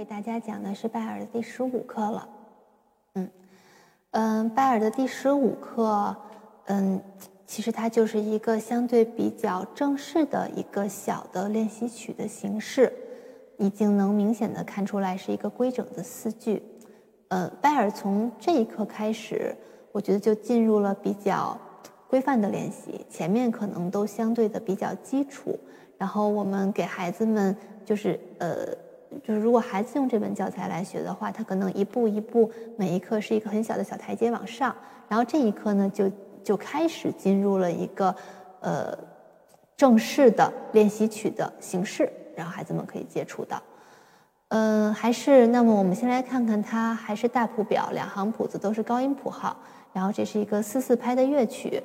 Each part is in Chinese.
给大家讲的是拜耳的第十五课了。嗯嗯，拜耳的第十五课，嗯，其实它就是一个相对比较正式的一个小的练习曲的形式，已经能明显的看出来是一个规整的四句。呃，拜耳从这一刻开始，我觉得就进入了比较规范的练习，前面可能都相对的比较基础。然后我们给孩子们就是呃。就是如果孩子用这本教材来学的话，他可能一步一步，每一课是一个很小的小台阶往上，然后这一课呢就就开始进入了一个呃正式的练习曲的形式，然后孩子们可以接触到。嗯，还是那么我们先来看看它，还是大谱表，两行谱子都是高音谱号，然后这是一个四四拍的乐曲。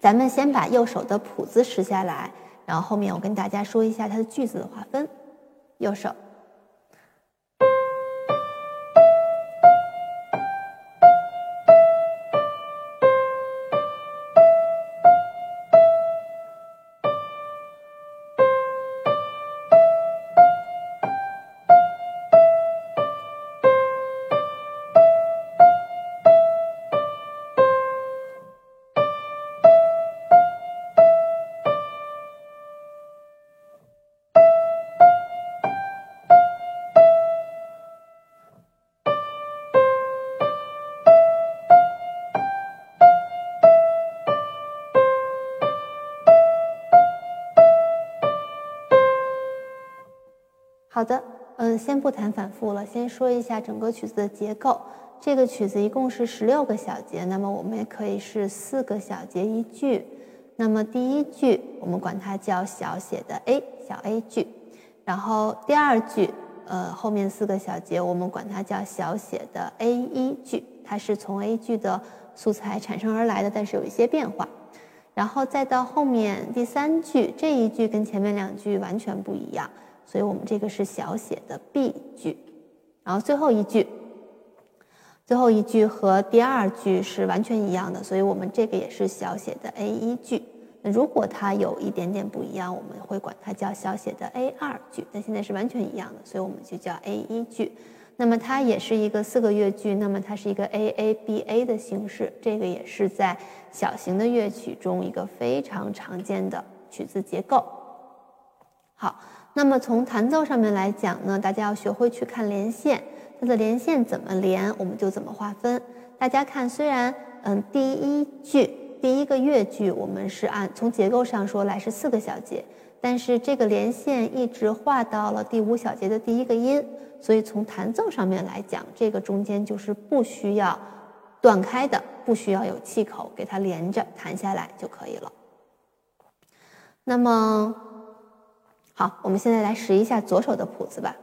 咱们先把右手的谱子识下来，然后后面我跟大家说一下它的句子的划分。右手。好的，嗯，先不谈反复了，先说一下整个曲子的结构。这个曲子一共是十六个小节，那么我们也可以是四个小节一句。那么第一句我们管它叫小写的 A 小 A 句，然后第二句，呃，后面四个小节我们管它叫小写的 A 一句，它是从 A 句的素材产生而来的，但是有一些变化。然后再到后面第三句，这一句跟前面两句完全不一样。所以我们这个是小写的 B 句，然后最后一句，最后一句和第二句是完全一样的，所以我们这个也是小写的 A 一句。那如果它有一点点不一样，我们会管它叫小写的 A 二句。但现在是完全一样的，所以我们就叫 A 一句。那么它也是一个四个乐句，那么它是一个 A A B A 的形式，这个也是在小型的乐曲中一个非常常见的曲子结构。好。那么从弹奏上面来讲呢，大家要学会去看连线，它的连线怎么连，我们就怎么划分。大家看，虽然嗯第一句第一个乐句我们是按从结构上说来是四个小节，但是这个连线一直画到了第五小节的第一个音，所以从弹奏上面来讲，这个中间就是不需要断开的，不需要有气口给它连着弹下来就可以了。那么。好，我们现在来识一下左手的谱子吧。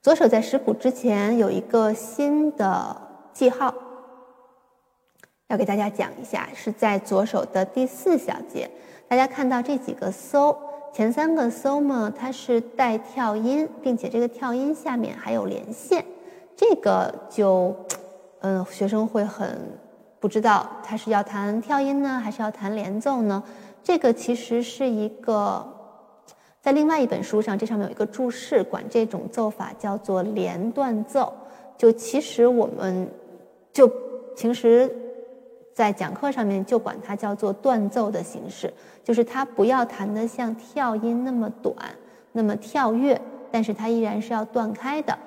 左手在识谱之前有一个新的记号，要给大家讲一下，是在左手的第四小节。大家看到这几个搜，前三个搜嘛，它是带跳音，并且这个跳音下面还有连线，这个就，嗯，学生会很不知道他是要弹跳音呢，还是要弹连奏呢？这个其实是一个。在另外一本书上，这上面有一个注释，管这种奏法叫做连断奏。就其实我们就平时在讲课上面就管它叫做断奏的形式，就是它不要弹得像跳音那么短，那么跳跃，但是它依然是要断开的。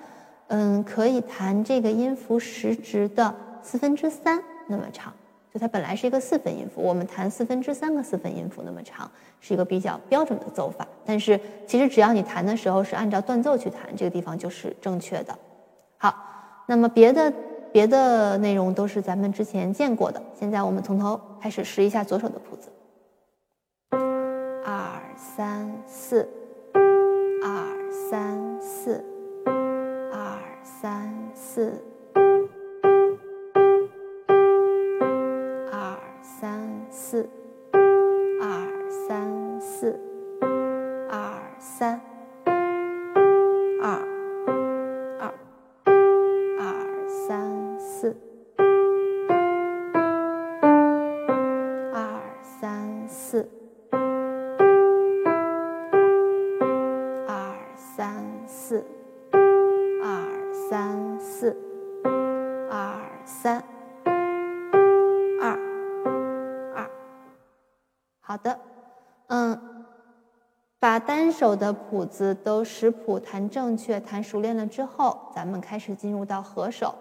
嗯，可以弹这个音符时值的四分之三那么长。就它本来是一个四分音符，我们弹四分之三个四分音符那么长，是一个比较标准的奏法。但是其实只要你弹的时候是按照断奏去弹，这个地方就是正确的。好，那么别的别的内容都是咱们之前见过的。现在我们从头开始试一下左手的谱子：二三四，四。二三四。二。三二二。二。三四。二三四。我的谱子都识谱、弹正确、弹熟练了之后，咱们开始进入到合手。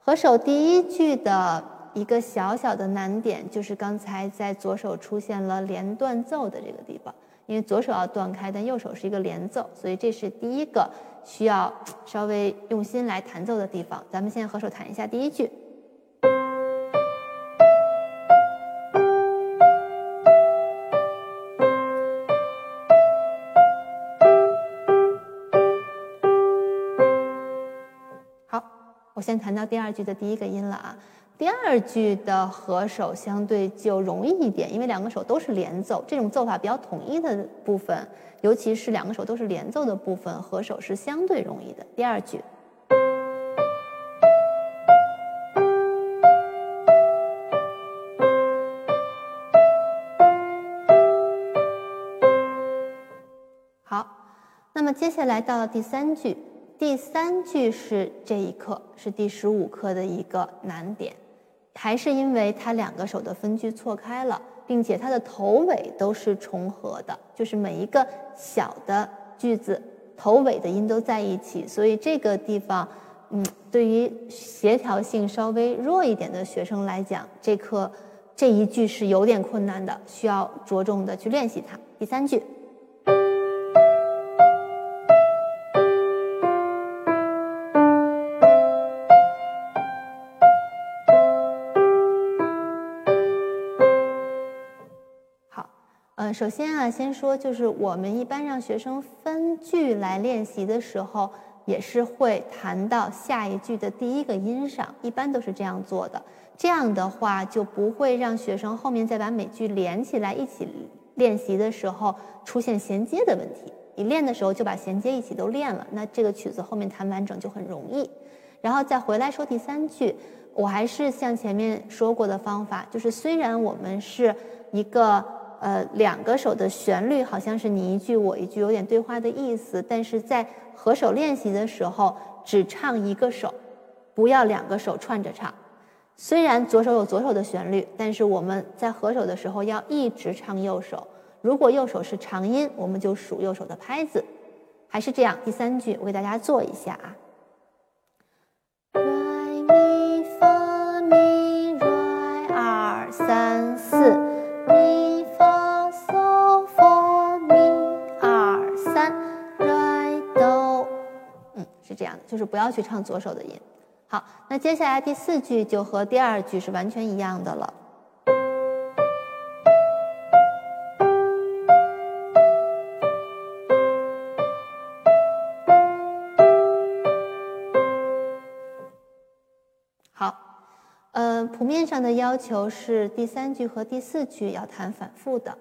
合手第一句的一个小小的难点，就是刚才在左手出现了连断奏的这个地方，因为左手要断开，但右手是一个连奏，所以这是第一个需要稍微用心来弹奏的地方。咱们现在合手弹一下第一句。先弹到第二句的第一个音了啊，第二句的合手相对就容易一点，因为两个手都是连奏，这种奏法比较统一的部分，尤其是两个手都是连奏的部分，合手是相对容易的。第二句，好，那么接下来到了第三句。第三句是这一课，是第十五课的一个难点，还是因为它两个手的分句错开了，并且它的头尾都是重合的，就是每一个小的句子头尾的音都在一起，所以这个地方，嗯，对于协调性稍微弱一点的学生来讲，这课这一句是有点困难的，需要着重的去练习它。第三句。首先啊，先说就是我们一般让学生分句来练习的时候，也是会弹到下一句的第一个音上，一般都是这样做的。这样的话就不会让学生后面再把每句连起来一起练习的时候出现衔接的问题。你练的时候就把衔接一起都练了，那这个曲子后面弹完整就很容易。然后再回来说第三句，我还是像前面说过的方法，就是虽然我们是一个。呃，两个手的旋律好像是你一句我一句，有点对话的意思。但是在合手练习的时候，只唱一个手，不要两个手串着唱。虽然左手有左手的旋律，但是我们在合手的时候要一直唱右手。如果右手是长音，我们就数右手的拍子。还是这样，第三句我给大家做一下啊。是这样的，就是不要去唱左手的音。好，那接下来第四句就和第二句是完全一样的了。好，呃，谱面上的要求是第三句和第四句要弹反复的。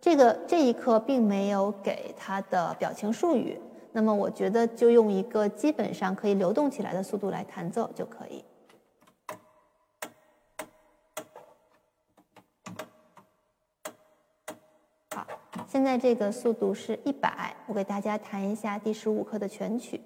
这个这一课并没有给他的表情术语。那么我觉得就用一个基本上可以流动起来的速度来弹奏就可以。好，现在这个速度是一百，我给大家弹一下第十五课的全曲。